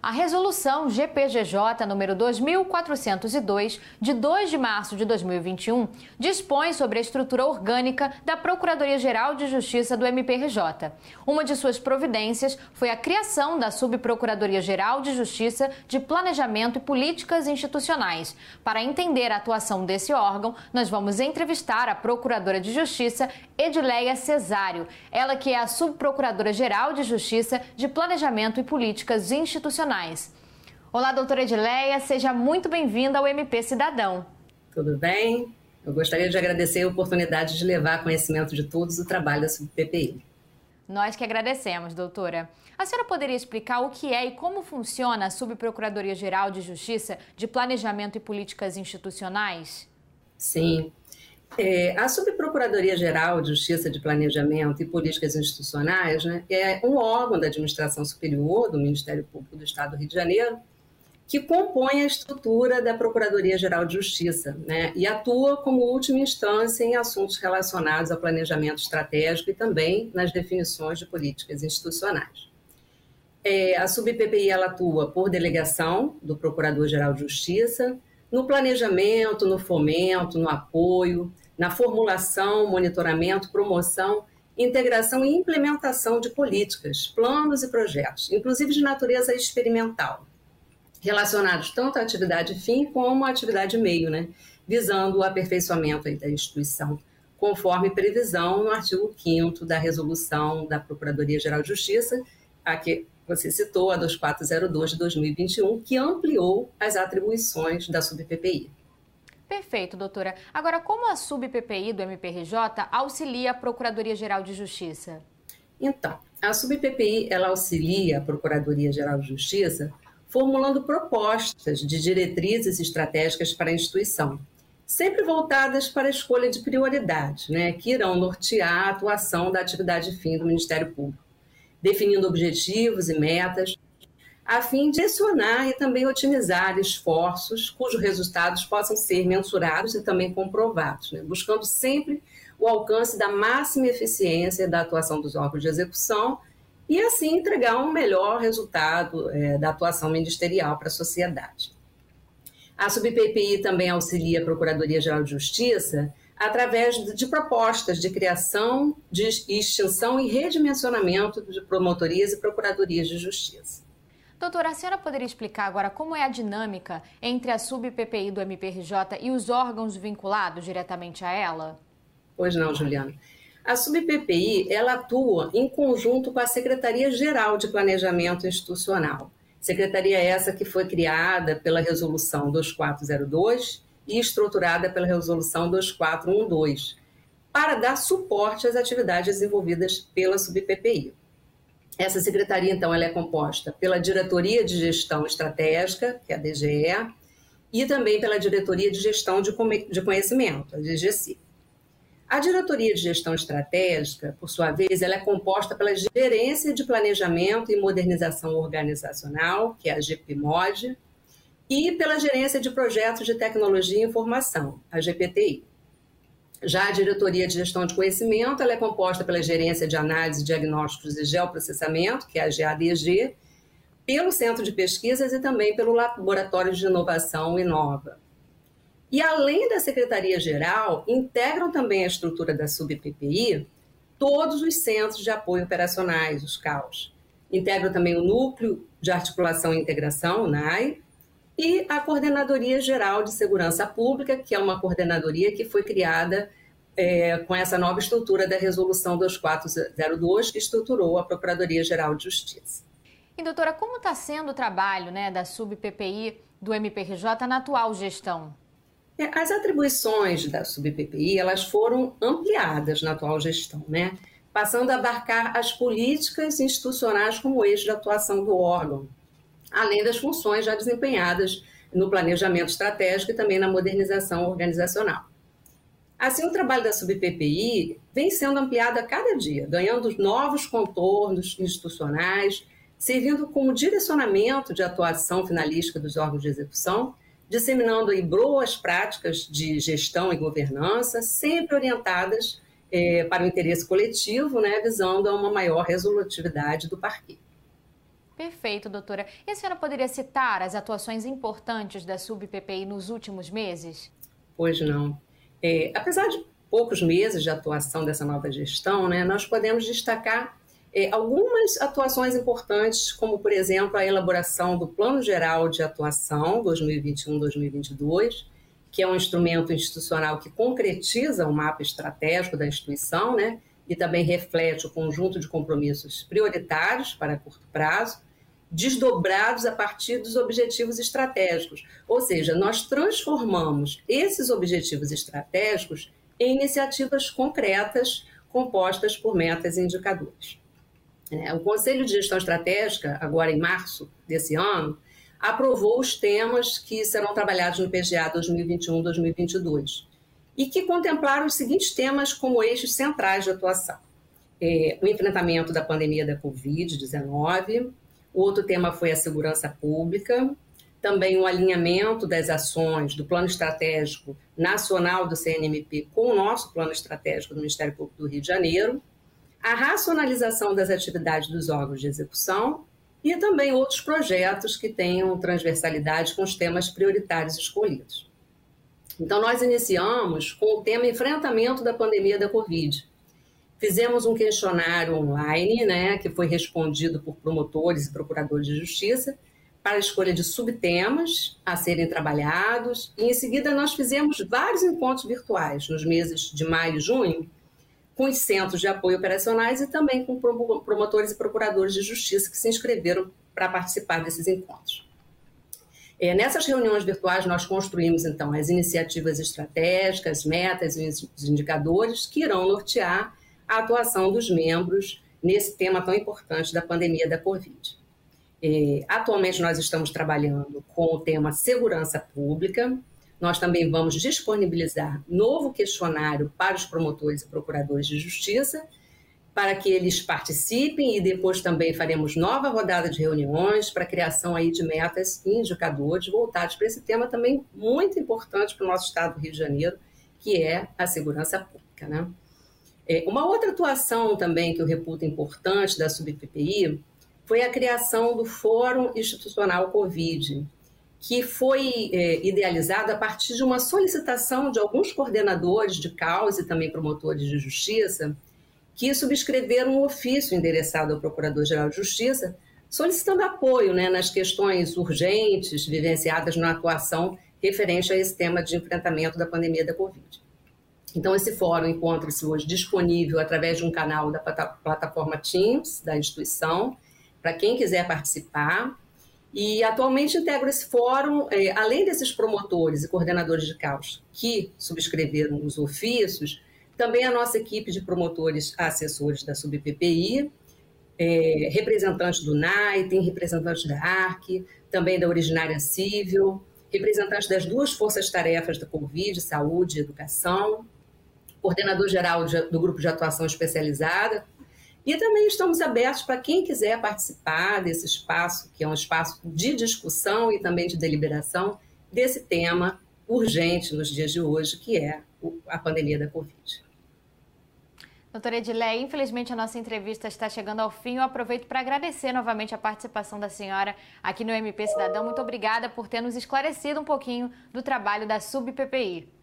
A resolução GPGJ número 2402, de 2 de março de 2021, dispõe sobre a estrutura orgânica da Procuradoria-Geral de Justiça do MPRJ. Uma de suas providências foi a criação da Subprocuradoria-Geral de Justiça de Planejamento e Políticas Institucionais. Para entender a atuação desse órgão, nós vamos entrevistar a Procuradora de Justiça, Edileia Cesário, ela que é a Subprocuradora-Geral de Justiça de Planejamento e Políticas Institucionais Olá, doutora Edileia, seja muito bem-vinda ao MP Cidadão. Tudo bem? Eu gostaria de agradecer a oportunidade de levar conhecimento de todos o trabalho da SubPPI. Nós que agradecemos, doutora. A senhora poderia explicar o que é e como funciona a Subprocuradoria-Geral de Justiça de Planejamento e Políticas Institucionais? Sim. É, a Subprocuradoria-Geral de Justiça de Planejamento e Políticas Institucionais né, é um órgão da administração superior do Ministério Público do Estado do Rio de Janeiro que compõe a estrutura da Procuradoria-Geral de Justiça né, e atua como última instância em assuntos relacionados ao planejamento estratégico e também nas definições de políticas institucionais. É, a SubPPI ela atua por delegação do Procurador-Geral de Justiça, no planejamento, no fomento, no apoio, na formulação, monitoramento, promoção, integração e implementação de políticas, planos e projetos, inclusive de natureza experimental, relacionados tanto à atividade fim como à atividade meio, né? visando o aperfeiçoamento da instituição, conforme previsão no artigo 5 da resolução da Procuradoria-Geral de Justiça, a que você citou, a 2402 de 2021, que ampliou as atribuições da SubPPI. Perfeito, doutora. Agora, como a SubPPI do MPRJ auxilia a Procuradoria-Geral de Justiça? Então, a SubPPI ela auxilia a Procuradoria-Geral de Justiça formulando propostas de diretrizes estratégicas para a instituição, sempre voltadas para a escolha de prioridades, né, que irão nortear a atuação da atividade fim do Ministério Público definindo objetivos e metas, a fim de direcionar e também otimizar esforços cujos resultados possam ser mensurados e também comprovados, né? buscando sempre o alcance da máxima eficiência da atuação dos órgãos de execução e assim entregar um melhor resultado é, da atuação ministerial para a sociedade. A SubPPI também auxilia a Procuradoria-Geral de Justiça através de propostas de criação, de extinção e redimensionamento de promotorias e procuradorias de justiça. Doutora, a senhora poderia explicar agora como é a dinâmica entre a sub-PPI do MPRJ e os órgãos vinculados diretamente a ela? Pois não, Juliana. A sub-PPI ela atua em conjunto com a Secretaria-Geral de Planejamento Institucional. Secretaria essa que foi criada pela Resolução 2402 e estruturada pela Resolução 2412, para dar suporte às atividades desenvolvidas pela SubPPI. Essa secretaria, então, ela é composta pela Diretoria de Gestão Estratégica, que é a DGE, e também pela Diretoria de Gestão de Conhecimento, a DGC. A Diretoria de Gestão Estratégica, por sua vez, ela é composta pela Gerência de Planejamento e Modernização Organizacional, que é a GPMOD, e pela Gerência de Projetos de Tecnologia e Informação, a GPTI. Já a Diretoria de Gestão de Conhecimento é composta pela Gerência de Análise, Diagnósticos e Geoprocessamento, que é a GADG, pelo Centro de Pesquisas e também pelo Laboratório de Inovação Inova. E além da Secretaria-Geral, integram também a estrutura da SubPPI todos os centros de apoio operacionais, os CAUS. Integram também o Núcleo de Articulação e Integração, o NAI, e a Coordenadoria Geral de Segurança Pública, que é uma coordenadoria que foi criada é, com essa nova estrutura da Resolução 2402, que estruturou a Procuradoria Geral de Justiça. E, doutora, como está sendo o trabalho né, da SubPPI do MPRJ na atual gestão? É, as atribuições da SubPPI elas foram ampliadas na atual gestão, né? passando a abarcar as políticas institucionais como eixo de atuação do órgão, além das funções já desempenhadas no planejamento estratégico e também na modernização organizacional. Assim, o trabalho da SubPPI vem sendo ampliado a cada dia, ganhando novos contornos institucionais, servindo como direcionamento de atuação finalística dos órgãos de execução, disseminando aí boas práticas de gestão e governança, sempre orientadas é, para o interesse coletivo, né, visando a uma maior resolutividade do parquê. Perfeito, doutora. E a senhora poderia citar as atuações importantes da SubPPI nos últimos meses? Pois não. É, apesar de poucos meses de atuação dessa nova gestão, né, nós podemos destacar é, algumas atuações importantes, como, por exemplo, a elaboração do Plano Geral de Atuação 2021-2022, que é um instrumento institucional que concretiza o mapa estratégico da instituição, né, e também reflete o conjunto de compromissos prioritários para curto prazo, desdobrados a partir dos objetivos estratégicos. Ou seja, nós transformamos esses objetivos estratégicos em iniciativas concretas compostas por metas e indicadores. É, o Conselho de Gestão Estratégica, agora em março desse ano, aprovou os temas que serão trabalhados no PGA 2021-2022 e que contemplaram os seguintes temas como eixos centrais de atuação: é, o enfrentamento da pandemia da Covid-19, o outro tema foi a segurança pública, também o alinhamento das ações do Plano Estratégico Nacional do CNMP com o nosso Plano Estratégico do Ministério Público do Rio de Janeiro, a racionalização das atividades dos órgãos de execução e também outros projetos que tenham transversalidade com os temas prioritários escolhidos. Então, nós iniciamos com o tema enfrentamento da pandemia da Covid, Fizemos um questionário online, né, que foi respondido por promotores e procuradores de justiça, para a escolha de subtemas a serem trabalhados, e em seguida nós fizemos vários encontros virtuais nos meses de maio e junho, com os centros de apoio operacionais e também com promotores e procuradores de justiça que se inscreveram para participar desses encontros. É, nessas reuniões virtuais, nós construímos, então, as iniciativas estratégicas, metas e os indicadores que irão nortear a atuação dos membros nesse tema tão importante da pandemia da Covid. Atualmente, nós estamos trabalhando com o tema segurança pública. Nós também vamos disponibilizar novo questionário para os promotores e procuradores de justiça, para que eles participem e depois também faremos nova rodada de reuniões para criação aí de metas e indicadores voltados para esse tema também muito importante para o nosso estado do Rio de Janeiro, que é a segurança pública, né? É, uma outra atuação também que eu reputo importante da SubPPI foi a criação do Fórum Institucional Covid, que foi é, idealizado a partir de uma solicitação de alguns coordenadores de causa e também promotores de justiça, que subscreveram um ofício endereçado ao Procurador-Geral de Justiça, solicitando apoio né, nas questões urgentes vivenciadas na atuação referente a esse tema de enfrentamento da pandemia da Covid. Então, esse fórum encontra-se hoje disponível através de um canal da plataforma Teams, da instituição, para quem quiser participar. E atualmente integro esse fórum, é, além desses promotores e coordenadores de caos que subscreveram os ofícios, também a nossa equipe de promotores assessores da SubPPI, é, representantes do NAI, tem representantes da ARC, também da Originária Civil, representantes das duas forças-tarefas da Covid, Saúde e Educação, coordenador geral do grupo de atuação especializada. E também estamos abertos para quem quiser participar desse espaço, que é um espaço de discussão e também de deliberação desse tema urgente nos dias de hoje, que é a pandemia da Covid. Doutora Edilé, infelizmente a nossa entrevista está chegando ao fim. Eu aproveito para agradecer novamente a participação da senhora aqui no MP Cidadão. Muito obrigada por ter nos esclarecido um pouquinho do trabalho da SubPPI.